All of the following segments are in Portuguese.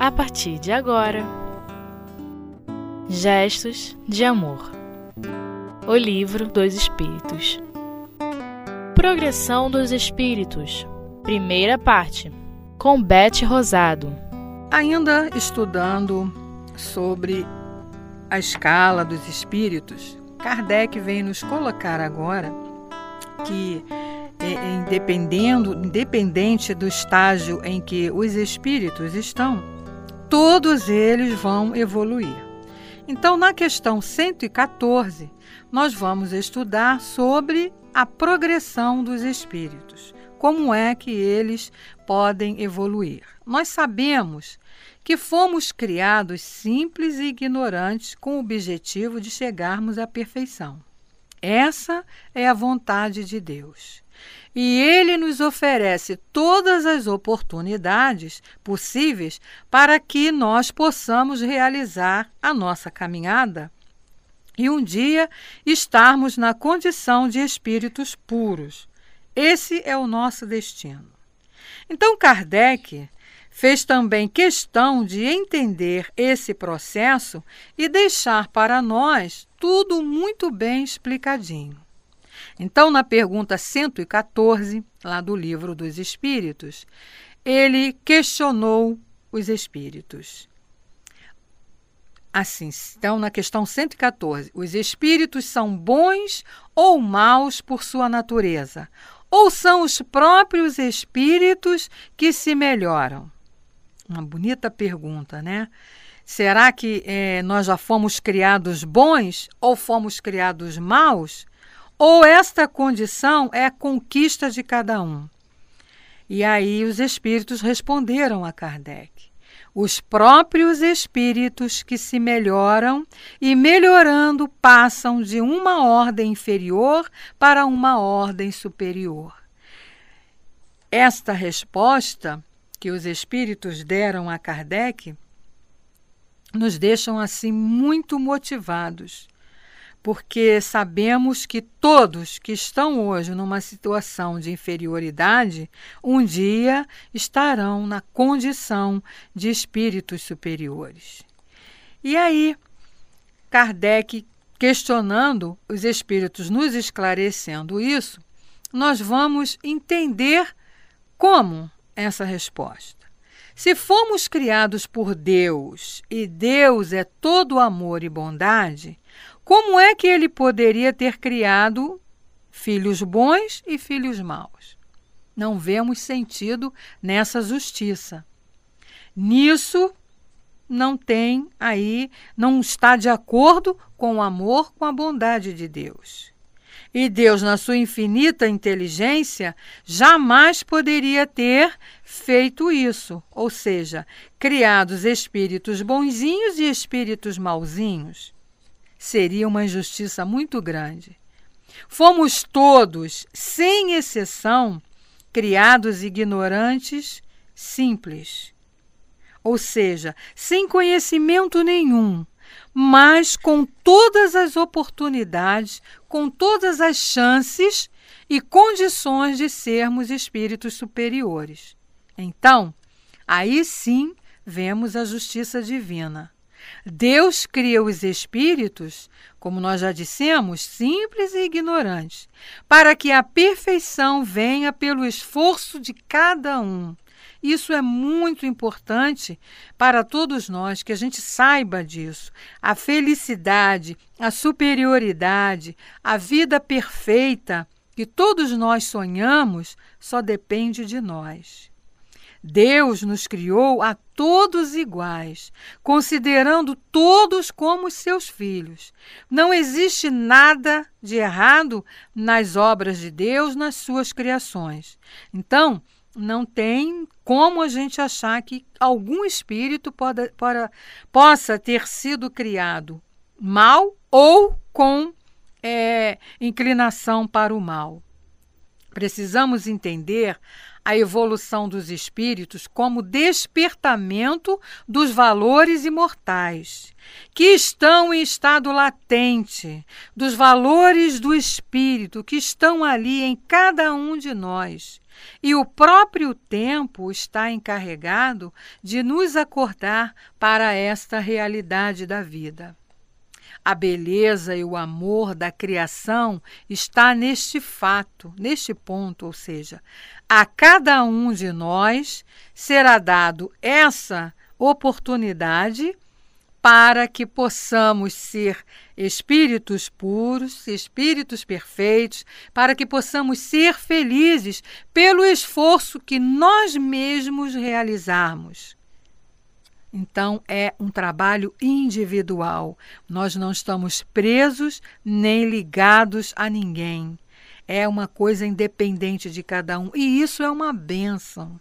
a partir de agora. Gestos de Amor. O Livro dos Espíritos. Progressão dos Espíritos. Primeira parte Com Beth Rosado. Ainda estudando sobre a escala dos espíritos, Kardec vem nos colocar agora que é, é, independendo, independente do estágio em que os espíritos estão, todos eles vão evoluir. Então, na questão 114, nós vamos estudar sobre a progressão dos espíritos, como é que eles podem evoluir. Nós sabemos que fomos criados simples e ignorantes com o objetivo de chegarmos à perfeição. Essa é a vontade de Deus. E Ele nos oferece todas as oportunidades possíveis para que nós possamos realizar a nossa caminhada e um dia estarmos na condição de espíritos puros. Esse é o nosso destino. Então, Kardec fez também questão de entender esse processo e deixar para nós tudo muito bem explicadinho. Então, na pergunta 114, lá do Livro dos Espíritos, ele questionou os espíritos. Assim, então, na questão 114, os espíritos são bons ou maus por sua natureza? Ou são os próprios espíritos que se melhoram? Uma bonita pergunta, né? Será que é, nós já fomos criados bons ou fomos criados maus? Ou esta condição é a conquista de cada um? E aí os espíritos responderam a Kardec. Os próprios espíritos que se melhoram e, melhorando, passam de uma ordem inferior para uma ordem superior. Esta resposta que os espíritos deram a Kardec nos deixam assim muito motivados, porque sabemos que todos que estão hoje numa situação de inferioridade, um dia estarão na condição de espíritos superiores. E aí, Kardec questionando os espíritos, nos esclarecendo isso, nós vamos entender como essa resposta. Se fomos criados por Deus e Deus é todo amor e bondade, como é que ele poderia ter criado filhos bons e filhos maus? Não vemos sentido nessa justiça. Nisso não tem aí, não está de acordo com o amor, com a bondade de Deus. E Deus, na sua infinita inteligência, jamais poderia ter feito isso, ou seja, criados espíritos bonzinhos e espíritos mauzinhos. Seria uma injustiça muito grande. Fomos todos, sem exceção, criados ignorantes, simples. Ou seja, sem conhecimento nenhum, mas com todas as oportunidades, com todas as chances e condições de sermos espíritos superiores. Então, aí sim vemos a justiça divina. Deus cria os espíritos, como nós já dissemos, simples e ignorantes, para que a perfeição venha pelo esforço de cada um. Isso é muito importante para todos nós, que a gente saiba disso. A felicidade, a superioridade, a vida perfeita que todos nós sonhamos só depende de nós. Deus nos criou a todos iguais, considerando todos como seus filhos. Não existe nada de errado nas obras de Deus, nas suas criações. Então, não tem como a gente achar que algum espírito pode, possa ter sido criado mal ou com é, inclinação para o mal. Precisamos entender a evolução dos espíritos como despertamento dos valores imortais, que estão em estado latente, dos valores do espírito que estão ali em cada um de nós. E o próprio tempo está encarregado de nos acordar para esta realidade da vida. A beleza e o amor da criação está neste fato, neste ponto, ou seja, a cada um de nós será dado essa oportunidade para que possamos ser espíritos puros, espíritos perfeitos, para que possamos ser felizes pelo esforço que nós mesmos realizarmos. Então é um trabalho individual. Nós não estamos presos nem ligados a ninguém. É uma coisa independente de cada um. E isso é uma benção.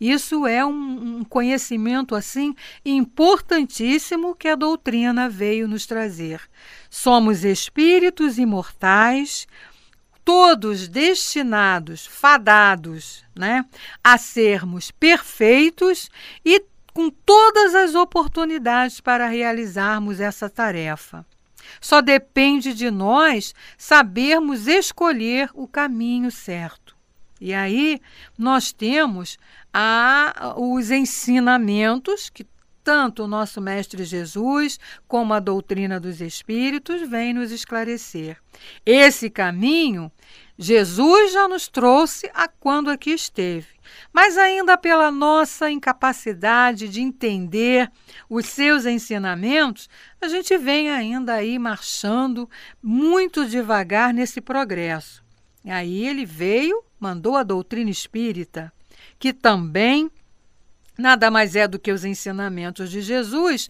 Isso é um, um conhecimento assim importantíssimo que a doutrina veio nos trazer. Somos espíritos imortais, todos destinados, fadados, né, a sermos perfeitos e com todas as oportunidades para realizarmos essa tarefa. Só depende de nós sabermos escolher o caminho certo. E aí nós temos a, os ensinamentos que tanto o nosso Mestre Jesus como a doutrina dos Espíritos vem nos esclarecer. Esse caminho Jesus já nos trouxe a quando aqui esteve, mas ainda pela nossa incapacidade de entender os seus ensinamentos, a gente vem ainda aí marchando muito devagar nesse progresso. E aí ele veio, mandou a doutrina espírita, que também nada mais é do que os ensinamentos de Jesus,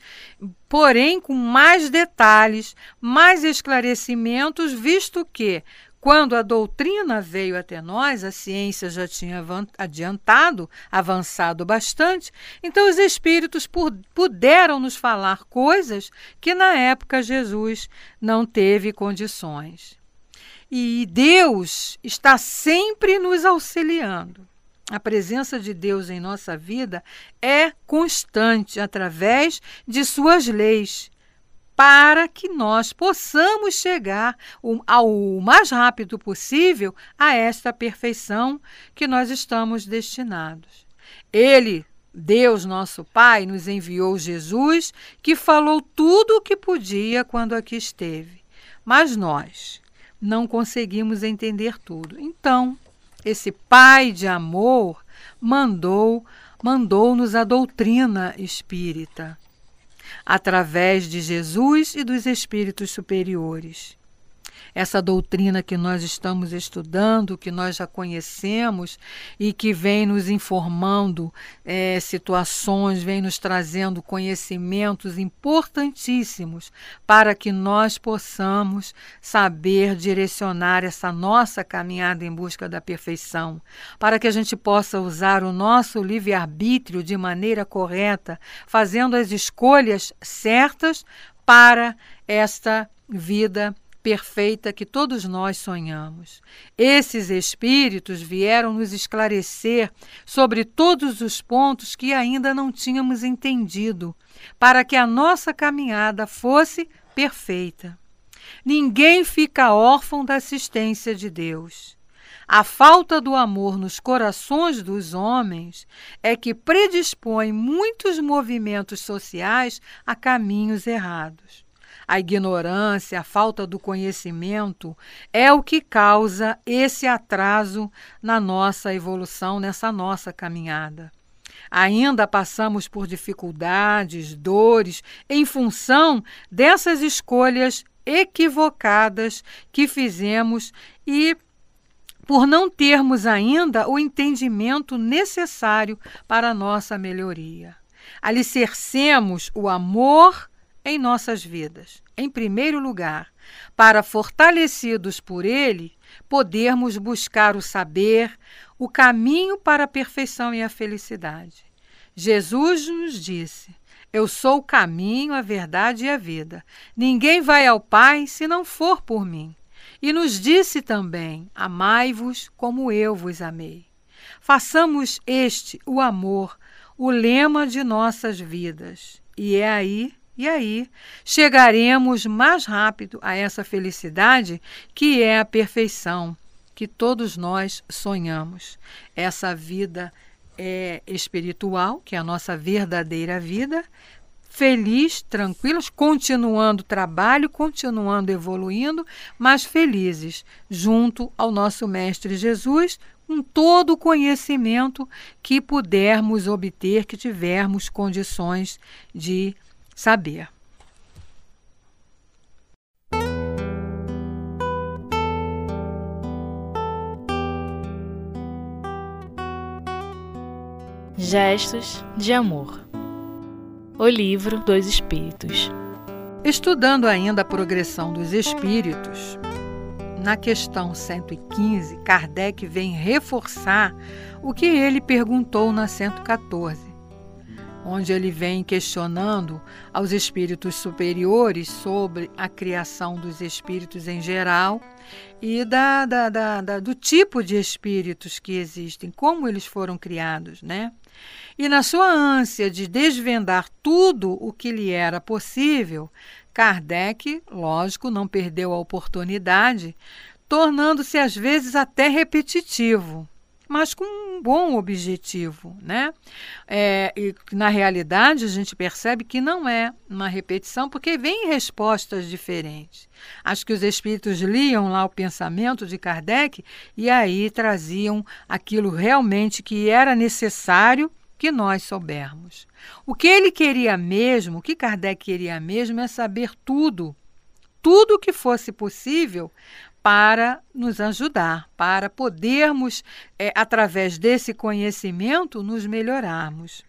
porém com mais detalhes, mais esclarecimentos, visto que quando a doutrina veio até nós, a ciência já tinha adiantado, avançado bastante, então os espíritos puderam nos falar coisas que na época Jesus não teve condições. E Deus está sempre nos auxiliando. A presença de Deus em nossa vida é constante através de suas leis para que nós possamos chegar ao mais rápido possível a esta perfeição que nós estamos destinados. Ele, Deus nosso Pai, nos enviou Jesus, que falou tudo o que podia quando aqui esteve. Mas nós não conseguimos entender tudo. Então, esse Pai de amor mandou mandou-nos a doutrina espírita através de Jesus e dos espíritos superiores essa doutrina que nós estamos estudando, que nós já conhecemos e que vem nos informando é, situações, vem nos trazendo conhecimentos importantíssimos para que nós possamos saber direcionar essa nossa caminhada em busca da perfeição, para que a gente possa usar o nosso livre-arbítrio de maneira correta, fazendo as escolhas certas para esta vida perfeita que todos nós sonhamos. Esses espíritos vieram nos esclarecer sobre todos os pontos que ainda não tínhamos entendido, para que a nossa caminhada fosse perfeita. Ninguém fica órfão da assistência de Deus. A falta do amor nos corações dos homens é que predispõe muitos movimentos sociais a caminhos errados. A ignorância, a falta do conhecimento é o que causa esse atraso na nossa evolução, nessa nossa caminhada. Ainda passamos por dificuldades, dores, em função dessas escolhas equivocadas que fizemos e por não termos ainda o entendimento necessário para a nossa melhoria. Alicercemos o amor em nossas vidas. Em primeiro lugar, para fortalecidos por Ele, podermos buscar o saber, o caminho para a perfeição e a felicidade. Jesus nos disse: Eu sou o caminho, a verdade e a vida. Ninguém vai ao Pai se não for por mim. E nos disse também: Amai-vos como eu vos amei. Façamos este, o amor, o lema de nossas vidas. E é aí, e aí, chegaremos mais rápido a essa felicidade que é a perfeição que todos nós sonhamos. Essa vida é espiritual, que é a nossa verdadeira vida, feliz, tranquilos, continuando o trabalho, continuando evoluindo, mas felizes, junto ao nosso Mestre Jesus, com todo o conhecimento que pudermos obter, que tivermos condições de saber. Gestos de Amor. O Livro dos Espíritos. Estudando ainda a progressão dos espíritos, na questão 115, Kardec vem reforçar o que ele perguntou na 114, onde ele vem questionando aos espíritos superiores sobre a criação dos espíritos em geral e da, da, da, da, do tipo de espíritos que existem, como eles foram criados, né? E na sua ânsia de desvendar tudo o que lhe era possível, Kardec, lógico, não perdeu a oportunidade, tornando-se às vezes até repetitivo, mas com um bom objetivo, né? É, e na realidade a gente percebe que não é uma repetição, porque vem respostas diferentes. Acho que os espíritos liam lá o pensamento de Kardec e aí traziam aquilo realmente que era necessário que nós soubermos. O que ele queria mesmo, o que Kardec queria mesmo é saber tudo, tudo que fosse possível para nos ajudar, para podermos, é, através desse conhecimento, nos melhorarmos.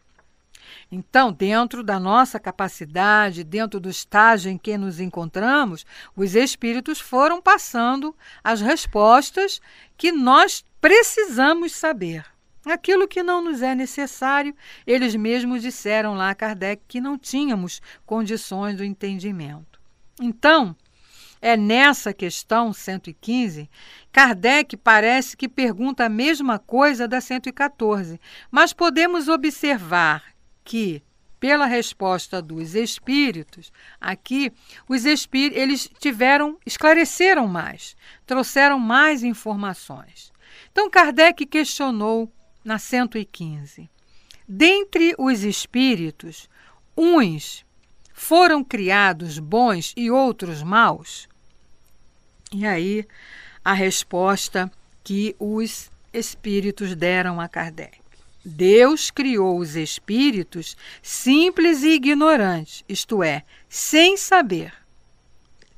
Então, dentro da nossa capacidade, dentro do estágio em que nos encontramos, os espíritos foram passando as respostas que nós precisamos saber. Aquilo que não nos é necessário, eles mesmos disseram lá a Kardec que não tínhamos condições do entendimento. Então, é nessa questão 115, Kardec parece que pergunta a mesma coisa da 114, mas podemos observar que pela resposta dos espíritos, aqui os espíritos eles tiveram esclareceram mais, trouxeram mais informações. Então Kardec questionou na 115. Dentre os espíritos, uns foram criados bons e outros maus? E aí a resposta que os espíritos deram a Kardec. Deus criou os espíritos simples e ignorantes, isto é, sem saber.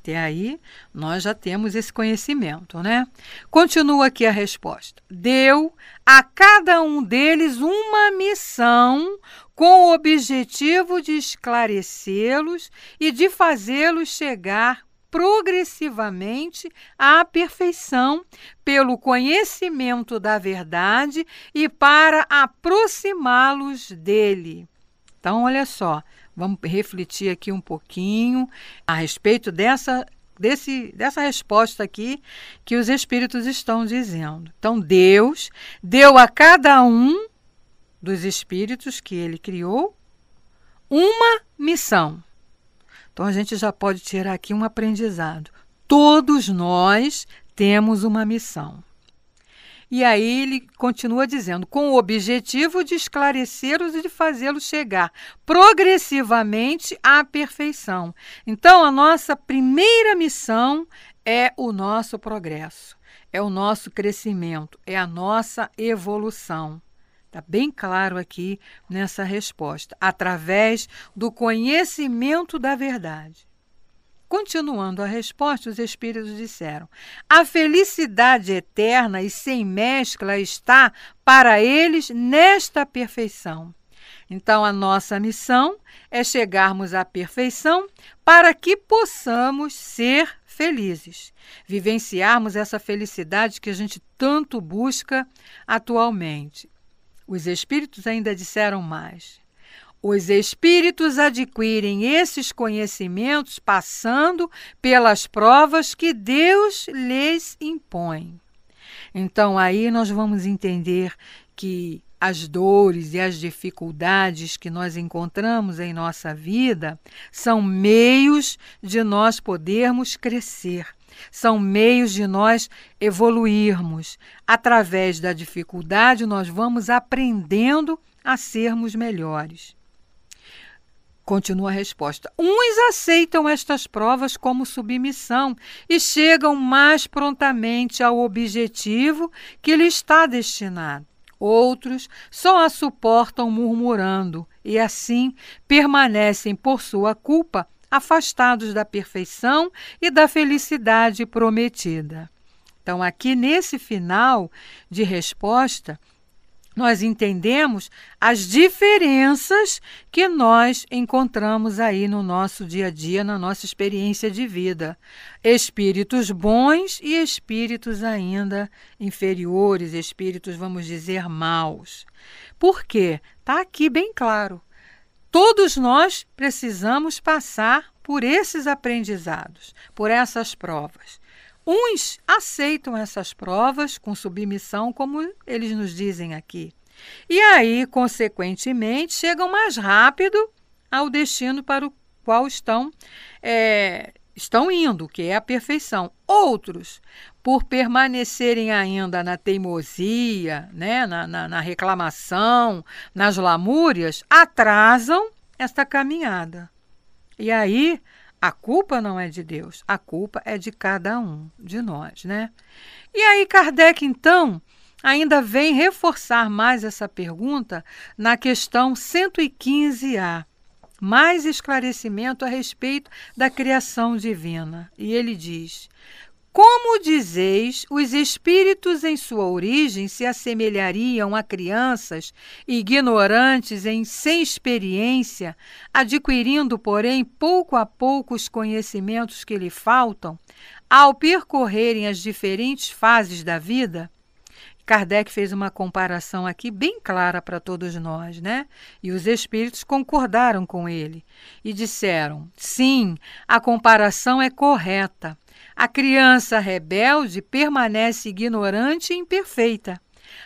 Até aí, nós já temos esse conhecimento, né? Continua aqui a resposta. Deu a cada um deles uma missão com o objetivo de esclarecê-los e de fazê-los chegar progressivamente à perfeição pelo conhecimento da verdade e para aproximá-los dele. Então, olha só, Vamos refletir aqui um pouquinho a respeito dessa desse, dessa resposta aqui que os espíritos estão dizendo. Então, Deus deu a cada um dos espíritos que ele criou uma missão. Então, a gente já pode tirar aqui um aprendizado. Todos nós temos uma missão. E aí ele continua dizendo, com o objetivo de esclarecê-los e de fazê-los chegar progressivamente à perfeição. Então, a nossa primeira missão é o nosso progresso, é o nosso crescimento, é a nossa evolução. Está bem claro aqui nessa resposta, através do conhecimento da verdade. Continuando a resposta, os espíritos disseram: A felicidade eterna e sem mescla está para eles nesta perfeição. Então, a nossa missão é chegarmos à perfeição para que possamos ser felizes, vivenciarmos essa felicidade que a gente tanto busca atualmente. Os espíritos ainda disseram mais. Os espíritos adquirem esses conhecimentos passando pelas provas que Deus lhes impõe. Então aí nós vamos entender que as dores e as dificuldades que nós encontramos em nossa vida são meios de nós podermos crescer, são meios de nós evoluirmos. Através da dificuldade, nós vamos aprendendo a sermos melhores. Continua a resposta. Uns aceitam estas provas como submissão e chegam mais prontamente ao objetivo que lhe está destinado. Outros só a suportam murmurando e assim permanecem por sua culpa afastados da perfeição e da felicidade prometida. Então, aqui nesse final de resposta, nós entendemos as diferenças que nós encontramos aí no nosso dia a dia, na nossa experiência de vida. Espíritos bons e espíritos ainda inferiores, espíritos, vamos dizer, maus. Por quê? Está aqui bem claro. Todos nós precisamos passar por esses aprendizados, por essas provas. Uns aceitam essas provas com submissão, como eles nos dizem aqui. E aí, consequentemente, chegam mais rápido ao destino para o qual estão, é, estão indo, que é a perfeição. Outros, por permanecerem ainda na teimosia, né, na, na, na reclamação, nas lamúrias, atrasam esta caminhada. E aí a culpa não é de Deus, a culpa é de cada um de nós, né? E aí Kardec então ainda vem reforçar mais essa pergunta na questão 115A. Mais esclarecimento a respeito da criação divina. E ele diz: como dizeis, os espíritos em sua origem se assemelhariam a crianças ignorantes em sem experiência, adquirindo, porém, pouco a pouco os conhecimentos que lhe faltam, ao percorrerem as diferentes fases da vida? Kardec fez uma comparação aqui bem clara para todos nós, né? E os espíritos concordaram com ele e disseram: sim, a comparação é correta. A criança rebelde permanece ignorante e imperfeita.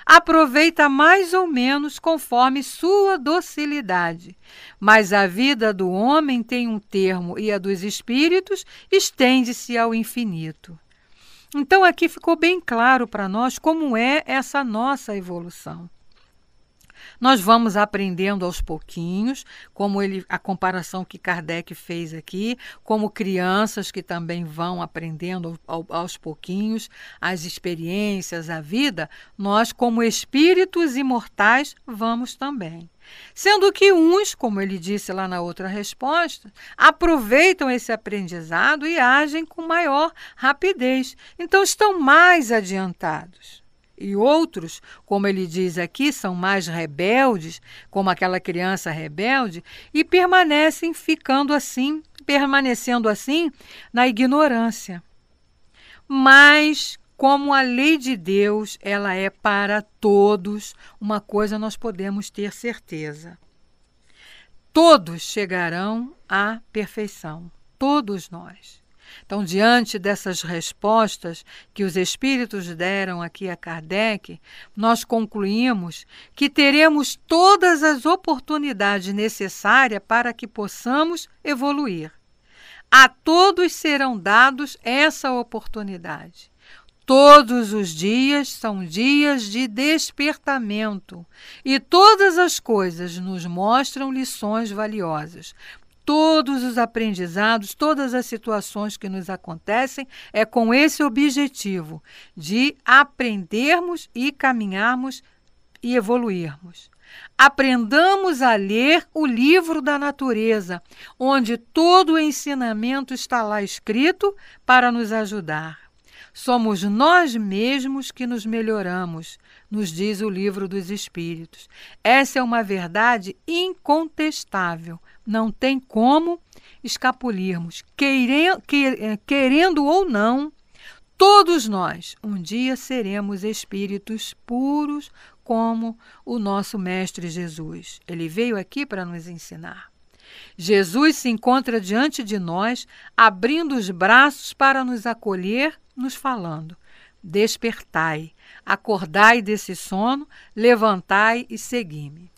Aproveita mais ou menos conforme sua docilidade. Mas a vida do homem tem um termo e a dos espíritos estende-se ao infinito. Então, aqui ficou bem claro para nós como é essa nossa evolução. Nós vamos aprendendo aos pouquinhos, como ele a comparação que Kardec fez aqui, como crianças que também vão aprendendo aos pouquinhos as experiências, a vida, nós como espíritos imortais vamos também. Sendo que uns, como ele disse lá na outra resposta, aproveitam esse aprendizado e agem com maior rapidez, então estão mais adiantados e outros, como ele diz aqui, são mais rebeldes, como aquela criança rebelde, e permanecem ficando assim, permanecendo assim na ignorância. Mas como a lei de Deus, ela é para todos, uma coisa nós podemos ter certeza. Todos chegarão à perfeição, todos nós. Então, diante dessas respostas que os espíritos deram aqui a Kardec, nós concluímos que teremos todas as oportunidades necessárias para que possamos evoluir. A todos serão dados essa oportunidade. Todos os dias são dias de despertamento e todas as coisas nos mostram lições valiosas todos os aprendizados, todas as situações que nos acontecem, é com esse objetivo de aprendermos e caminharmos e evoluirmos. Aprendamos a ler o livro da natureza, onde todo o ensinamento está lá escrito para nos ajudar. Somos nós mesmos que nos melhoramos, nos diz o livro dos Espíritos. Essa é uma verdade incontestável não tem como escapulirmos. Querendo, eh, querendo ou não, todos nós um dia seremos espíritos puros como o nosso Mestre Jesus. Ele veio aqui para nos ensinar. Jesus se encontra diante de nós, abrindo os braços para nos acolher, nos falando: Despertai, acordai desse sono, levantai e segui-me.